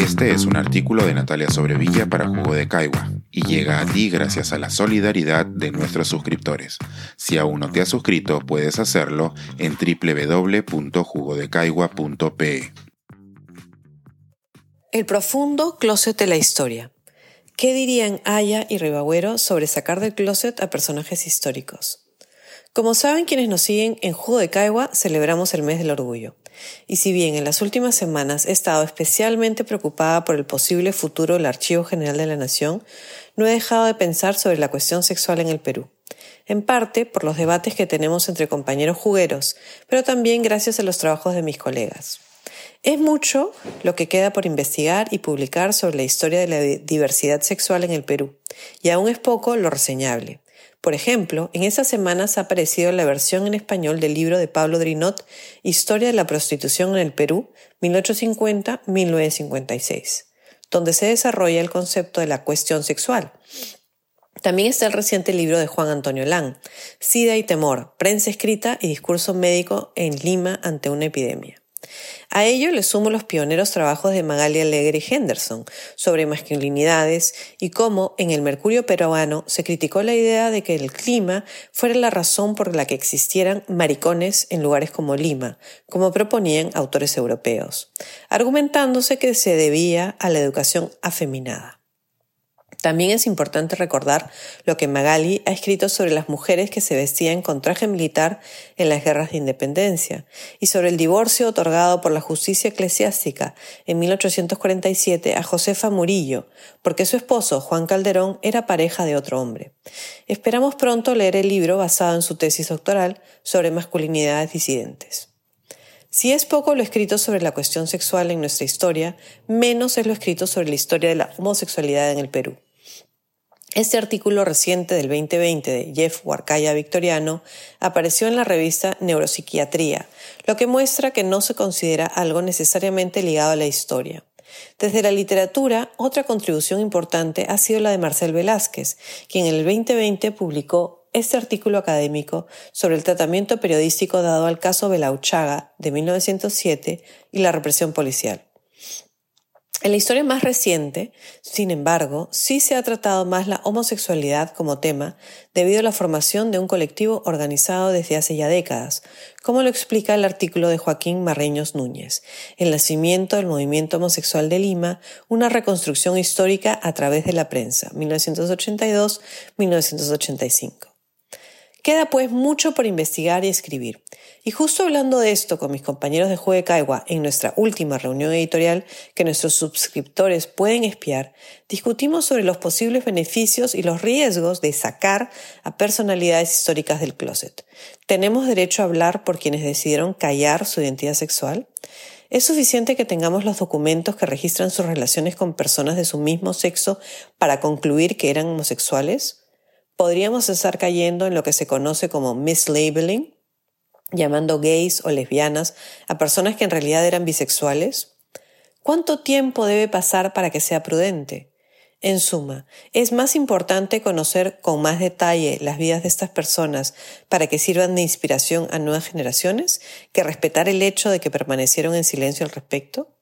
Este es un artículo de Natalia Sobrevilla para Jugo de Caigua y llega a ti gracias a la solidaridad de nuestros suscriptores. Si aún no te has suscrito, puedes hacerlo en www.jugodecaigua.pe. El profundo closet de la historia. ¿Qué dirían Aya y Ribagüero sobre sacar del closet a personajes históricos? Como saben quienes nos siguen en Jugo de Caigua, celebramos el mes del orgullo. Y si bien en las últimas semanas he estado especialmente preocupada por el posible futuro del Archivo General de la Nación, no he dejado de pensar sobre la cuestión sexual en el Perú. En parte por los debates que tenemos entre compañeros jugueros, pero también gracias a los trabajos de mis colegas. Es mucho lo que queda por investigar y publicar sobre la historia de la diversidad sexual en el Perú, y aún es poco lo reseñable. Por ejemplo, en esas semanas ha aparecido la versión en español del libro de Pablo Drinot, Historia de la prostitución en el Perú, 1850-1956, donde se desarrolla el concepto de la cuestión sexual. También está el reciente libro de Juan Antonio Lang, Sida y Temor, prensa escrita y discurso médico en Lima ante una epidemia. A ello le sumo los pioneros trabajos de Magali Alegre y Henderson sobre masculinidades y cómo en el Mercurio peruano se criticó la idea de que el clima fuera la razón por la que existieran maricones en lugares como Lima, como proponían autores europeos, argumentándose que se debía a la educación afeminada. También es importante recordar lo que Magali ha escrito sobre las mujeres que se vestían con traje militar en las guerras de independencia y sobre el divorcio otorgado por la justicia eclesiástica en 1847 a Josefa Murillo, porque su esposo, Juan Calderón, era pareja de otro hombre. Esperamos pronto leer el libro basado en su tesis doctoral sobre masculinidades disidentes. Si es poco lo escrito sobre la cuestión sexual en nuestra historia, menos es lo escrito sobre la historia de la homosexualidad en el Perú. Este artículo reciente del 2020 de Jeff Warkaya Victoriano apareció en la revista Neuropsiquiatría, lo que muestra que no se considera algo necesariamente ligado a la historia. Desde la literatura, otra contribución importante ha sido la de Marcel Velázquez, quien en el 2020 publicó este artículo académico sobre el tratamiento periodístico dado al caso Belauchaga de 1907 y la represión policial. En la historia más reciente, sin embargo, sí se ha tratado más la homosexualidad como tema debido a la formación de un colectivo organizado desde hace ya décadas, como lo explica el artículo de Joaquín Marreños Núñez, El nacimiento del movimiento homosexual de Lima, una reconstrucción histórica a través de la prensa, 1982-1985. Queda pues mucho por investigar y escribir. Y justo hablando de esto con mis compañeros de Juego de Caigua en nuestra última reunión editorial que nuestros suscriptores pueden espiar, discutimos sobre los posibles beneficios y los riesgos de sacar a personalidades históricas del closet. ¿Tenemos derecho a hablar por quienes decidieron callar su identidad sexual? ¿Es suficiente que tengamos los documentos que registran sus relaciones con personas de su mismo sexo para concluir que eran homosexuales? Podríamos estar cayendo en lo que se conoce como mislabeling, llamando gays o lesbianas a personas que en realidad eran bisexuales? ¿Cuánto tiempo debe pasar para que sea prudente? En suma, es más importante conocer con más detalle las vidas de estas personas para que sirvan de inspiración a nuevas generaciones que respetar el hecho de que permanecieron en silencio al respecto?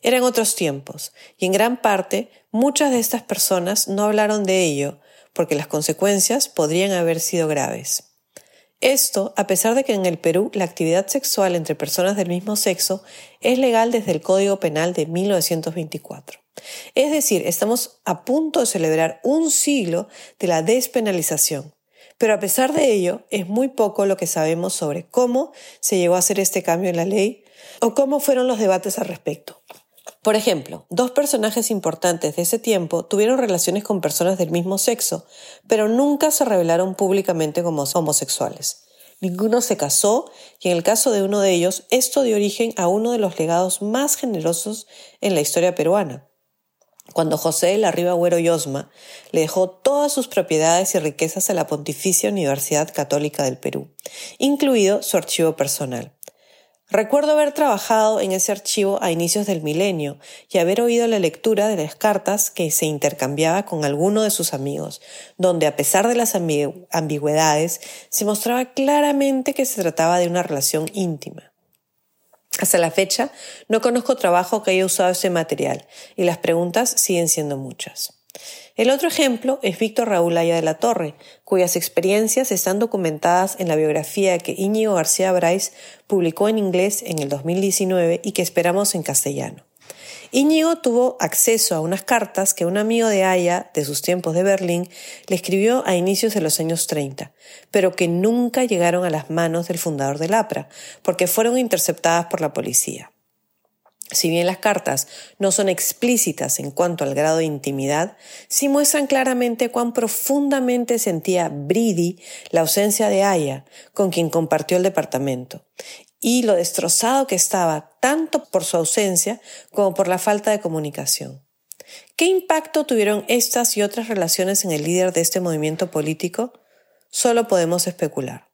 Eran otros tiempos, y en gran parte muchas de estas personas no hablaron de ello porque las consecuencias podrían haber sido graves. Esto, a pesar de que en el Perú la actividad sexual entre personas del mismo sexo es legal desde el Código Penal de 1924. Es decir, estamos a punto de celebrar un siglo de la despenalización. Pero a pesar de ello, es muy poco lo que sabemos sobre cómo se llegó a hacer este cambio en la ley o cómo fueron los debates al respecto. Por ejemplo, dos personajes importantes de ese tiempo tuvieron relaciones con personas del mismo sexo, pero nunca se revelaron públicamente como homosexuales. Ninguno se casó y en el caso de uno de ellos esto dio origen a uno de los legados más generosos en la historia peruana. Cuando José Larriba Agüero y Osma le dejó todas sus propiedades y riquezas a la Pontificia Universidad Católica del Perú, incluido su archivo personal. Recuerdo haber trabajado en ese archivo a inicios del milenio y haber oído la lectura de las cartas que se intercambiaba con alguno de sus amigos, donde a pesar de las ambigüedades se mostraba claramente que se trataba de una relación íntima. Hasta la fecha, no conozco trabajo que haya usado ese material y las preguntas siguen siendo muchas. El otro ejemplo es Víctor Raúl Aya de la Torre, cuyas experiencias están documentadas en la biografía que Íñigo García Bryce publicó en inglés en el 2019 y que esperamos en castellano. Íñigo tuvo acceso a unas cartas que un amigo de Aya, de sus tiempos de Berlín, le escribió a inicios de los años 30, pero que nunca llegaron a las manos del fundador del APRA, porque fueron interceptadas por la policía. Si bien las cartas no son explícitas en cuanto al grado de intimidad, sí muestran claramente cuán profundamente sentía Bridi la ausencia de Aya, con quien compartió el departamento, y lo destrozado que estaba tanto por su ausencia como por la falta de comunicación. ¿Qué impacto tuvieron estas y otras relaciones en el líder de este movimiento político? Solo podemos especular.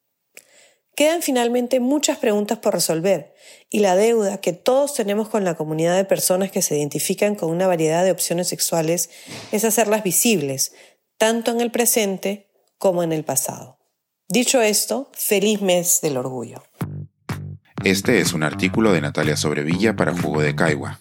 Quedan finalmente muchas preguntas por resolver y la deuda que todos tenemos con la comunidad de personas que se identifican con una variedad de opciones sexuales es hacerlas visibles, tanto en el presente como en el pasado. Dicho esto, feliz mes del orgullo. Este es un artículo de Natalia Sobrevilla para Jugo de Caigua